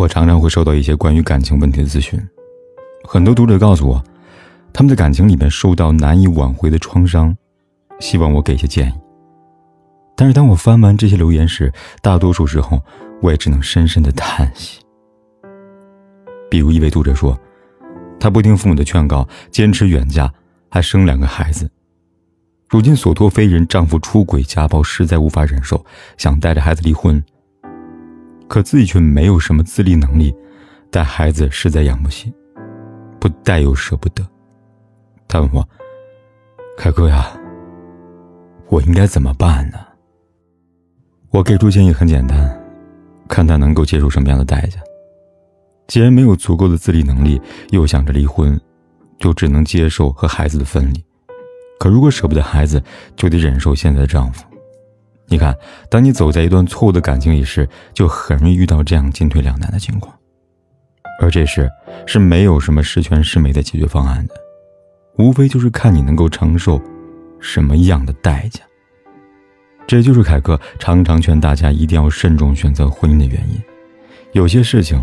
我常常会收到一些关于感情问题的咨询。很多读者告诉我，他们在感情里面受到难以挽回的创伤，希望我给些建议。但是当我翻完这些留言时，大多数时候我也只能深深的叹息。比如一位读者说，他不听父母的劝告，坚持远嫁，还生两个孩子，如今所托非人，丈夫出轨家暴，实在无法忍受，想带着孩子离婚。可自己却没有什么自立能力，带孩子实在养不起，不带又舍不得。他问我：“凯哥呀，我应该怎么办呢？”我给出建议很简单，看他能够接受什么样的代价。既然没有足够的自立能力，又想着离婚，就只能接受和孩子的分离。可如果舍不得孩子，就得忍受现在的丈夫。你看，当你走在一段错误的感情里时，就很容易遇到这样进退两难的情况。而这时是没有什么十全十美的解决方案的，无非就是看你能够承受什么样的代价。这就是凯哥常常劝大家一定要慎重选择婚姻的原因。有些事情，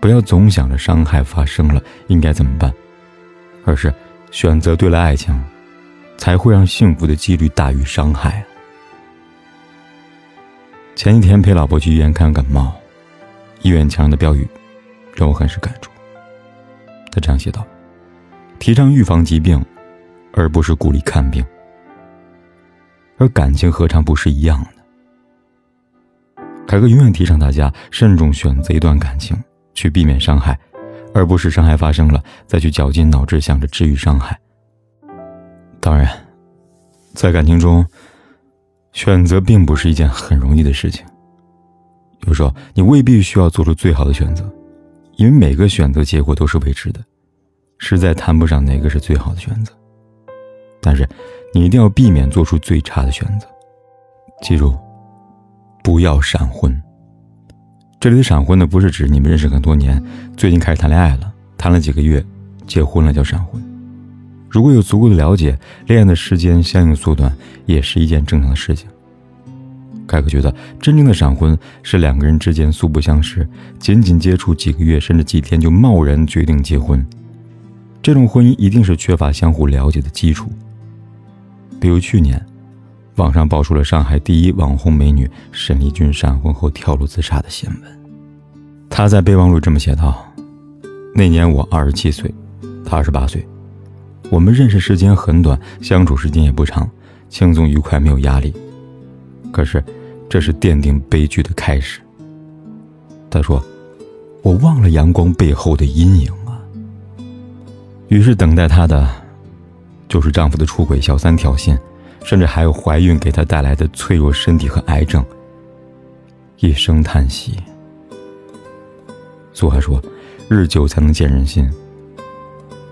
不要总想着伤害发生了应该怎么办，而是选择对了爱情，才会让幸福的几率大于伤害。前几天陪老婆去医院看感冒，医院墙上的标语让我很是感触。他这样写道：“提倡预防疾病，而不是鼓励看病。而感情何尝不是一样的？”凯哥永远提倡大家慎重选择一段感情，去避免伤害，而不是伤害发生了再去绞尽脑汁想着治愈伤害。当然，在感情中。选择并不是一件很容易的事情。有时候你未必需要做出最好的选择，因为每个选择结果都是未知的，实在谈不上哪个是最好的选择。但是你一定要避免做出最差的选择。记住，不要闪婚。这里的闪婚呢，不是指你们认识很多年，最近开始谈恋爱了，谈了几个月，结婚了叫闪婚。如果有足够的了解，恋爱的时间相应缩短也是一件正常的事情。凯哥觉得，真正的闪婚是两个人之间素不相识，仅仅接触几个月甚至几天就贸然决定结婚，这种婚姻一定是缺乏相互了解的基础。比如去年，网上爆出了上海第一网红美女沈丽君闪婚后跳楼自杀的新闻。她在备忘录这么写道：“那年我二十七岁，她二十八岁。”我们认识时间很短，相处时间也不长，轻松愉快，没有压力。可是，这是奠定悲剧的开始。他说：“我忘了阳光背后的阴影啊。”于是，等待她的，就是丈夫的出轨、小三挑衅，甚至还有怀孕给她带来的脆弱身体和癌症。一声叹息。俗话说：“日久才能见人心。”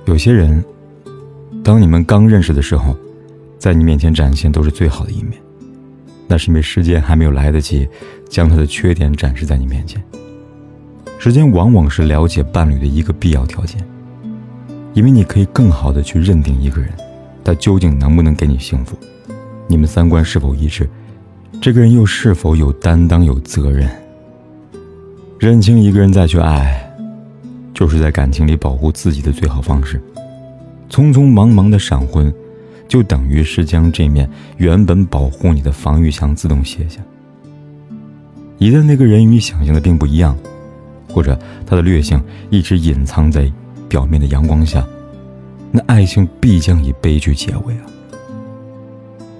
有些人。当你们刚认识的时候，在你面前展现都是最好的一面，那是因为时间还没有来得及将他的缺点展示在你面前。时间往往是了解伴侣的一个必要条件，因为你可以更好的去认定一个人，他究竟能不能给你幸福，你们三观是否一致，这个人又是否有担当、有责任。认清一个人再去爱，就是在感情里保护自己的最好方式。匆匆忙忙的闪婚，就等于是将这面原本保护你的防御墙自动卸下。一旦那个人与你想象的并不一样，或者他的劣性一直隐藏在表面的阳光下，那爱情必将以悲剧结尾啊！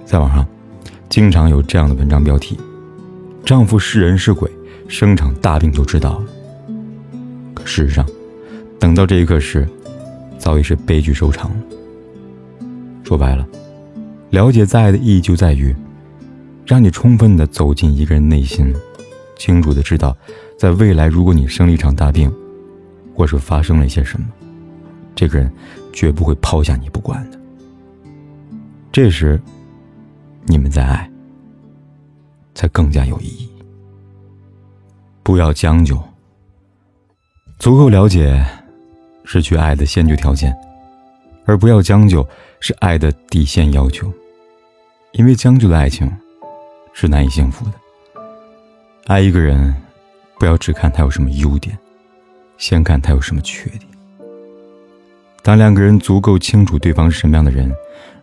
在网上，经常有这样的文章标题：“丈夫是人是鬼，生场大病就知道了。”可事实上，等到这一刻时，早已是悲剧收场。说白了，了解在爱的意义就在于，让你充分的走进一个人内心，清楚的知道，在未来如果你生了一场大病，或是发生了一些什么，这个人绝不会抛下你不管的。这时，你们在爱，才更加有意义。不要将就，足够了解失去爱的先决条件，而不要将就是爱的底线要求。因为将就的爱情是难以幸福的。爱一个人，不要只看他有什么优点，先看他有什么缺点。当两个人足够清楚对方是什么样的人，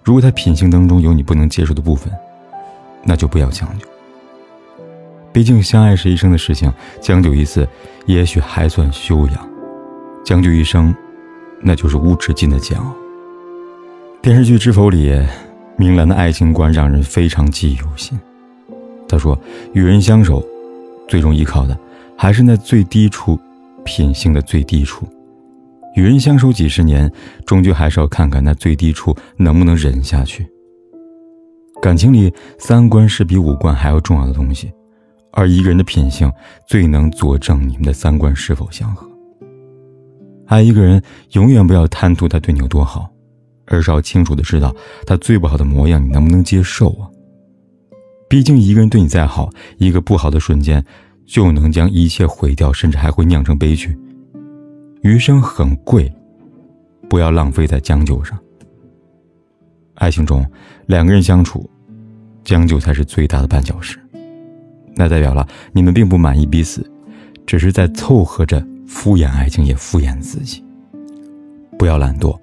如果他品性当中有你不能接受的部分，那就不要将就。毕竟相爱是一生的事情，将就一次也许还算修养，将就一生，那就是无止境的煎熬。电视剧《知否》里，明兰的爱情观让人非常记忆犹新。他说：“与人相守。”最终依靠的还是那最低处，品性的最低处。与人相守几十年，终究还是要看看那最低处能不能忍下去。感情里，三观是比五官还要重要的东西，而一个人的品性最能佐证你们的三观是否相合。爱一个人，永远不要贪图他对你有多好，而是要清楚的知道他最不好的模样，你能不能接受啊？毕竟，一个人对你再好，一个不好的瞬间，就能将一切毁掉，甚至还会酿成悲剧。余生很贵，不要浪费在将就上。爱情中，两个人相处，将就才是最大的绊脚石。那代表了你们并不满意彼此，只是在凑合着敷衍爱情，也敷衍自己。不要懒惰。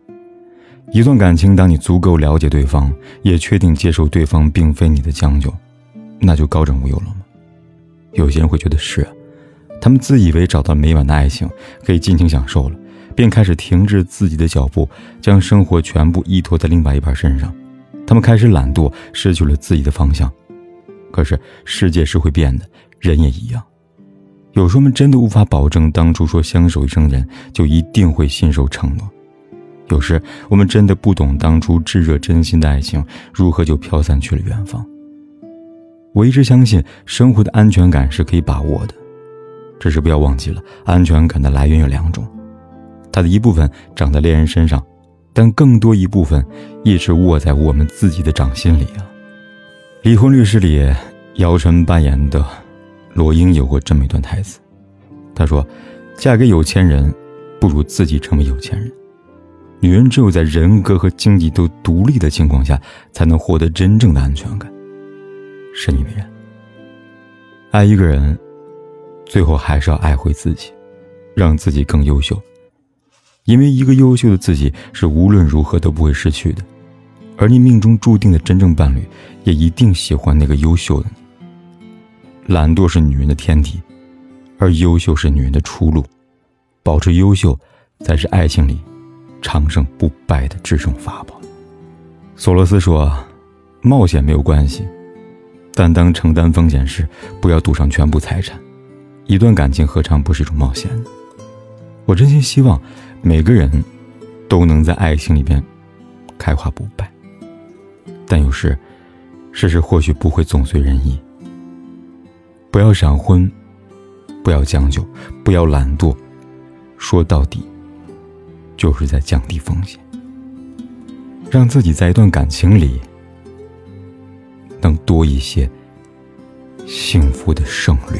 一段感情，当你足够了解对方，也确定接受对方并非你的将就。那就高枕无忧了吗？有些人会觉得是，他们自以为找到美满的爱情，可以尽情享受了，便开始停滞自己的脚步，将生活全部依托在另外一半身上。他们开始懒惰，失去了自己的方向。可是世界是会变的，人也一样。有时候我们真的无法保证，当初说相守一生人就一定会信守承诺。有时我们真的不懂，当初炙热真心的爱情，如何就飘散去了远方。我一直相信，生活的安全感是可以把握的，只是不要忘记了，安全感的来源有两种，它的一部分长在恋人身上，但更多一部分一直握在我们自己的掌心里啊。《离婚律师》里，姚晨扮演的罗英有过这么一段台词，她说：“嫁给有钱人，不如自己成为有钱人。女人只有在人格和经济都独立的情况下，才能获得真正的安全感。”深以为然。爱一个人，最后还是要爱回自己，让自己更优秀。因为一个优秀的自己是无论如何都不会失去的，而你命中注定的真正伴侣，也一定喜欢那个优秀的你。懒惰是女人的天敌，而优秀是女人的出路。保持优秀，才是爱情里长生不败的制胜法宝。索罗斯说：“冒险没有关系。”但当承担风险时，不要赌上全部财产。一段感情何尝不是一种冒险？我真心希望每个人都能在爱情里边开花不败。但有时，事实或许不会总随人意。不要闪婚，不要将就，不要懒惰。说到底，就是在降低风险，让自己在一段感情里。能多一些幸福的胜率。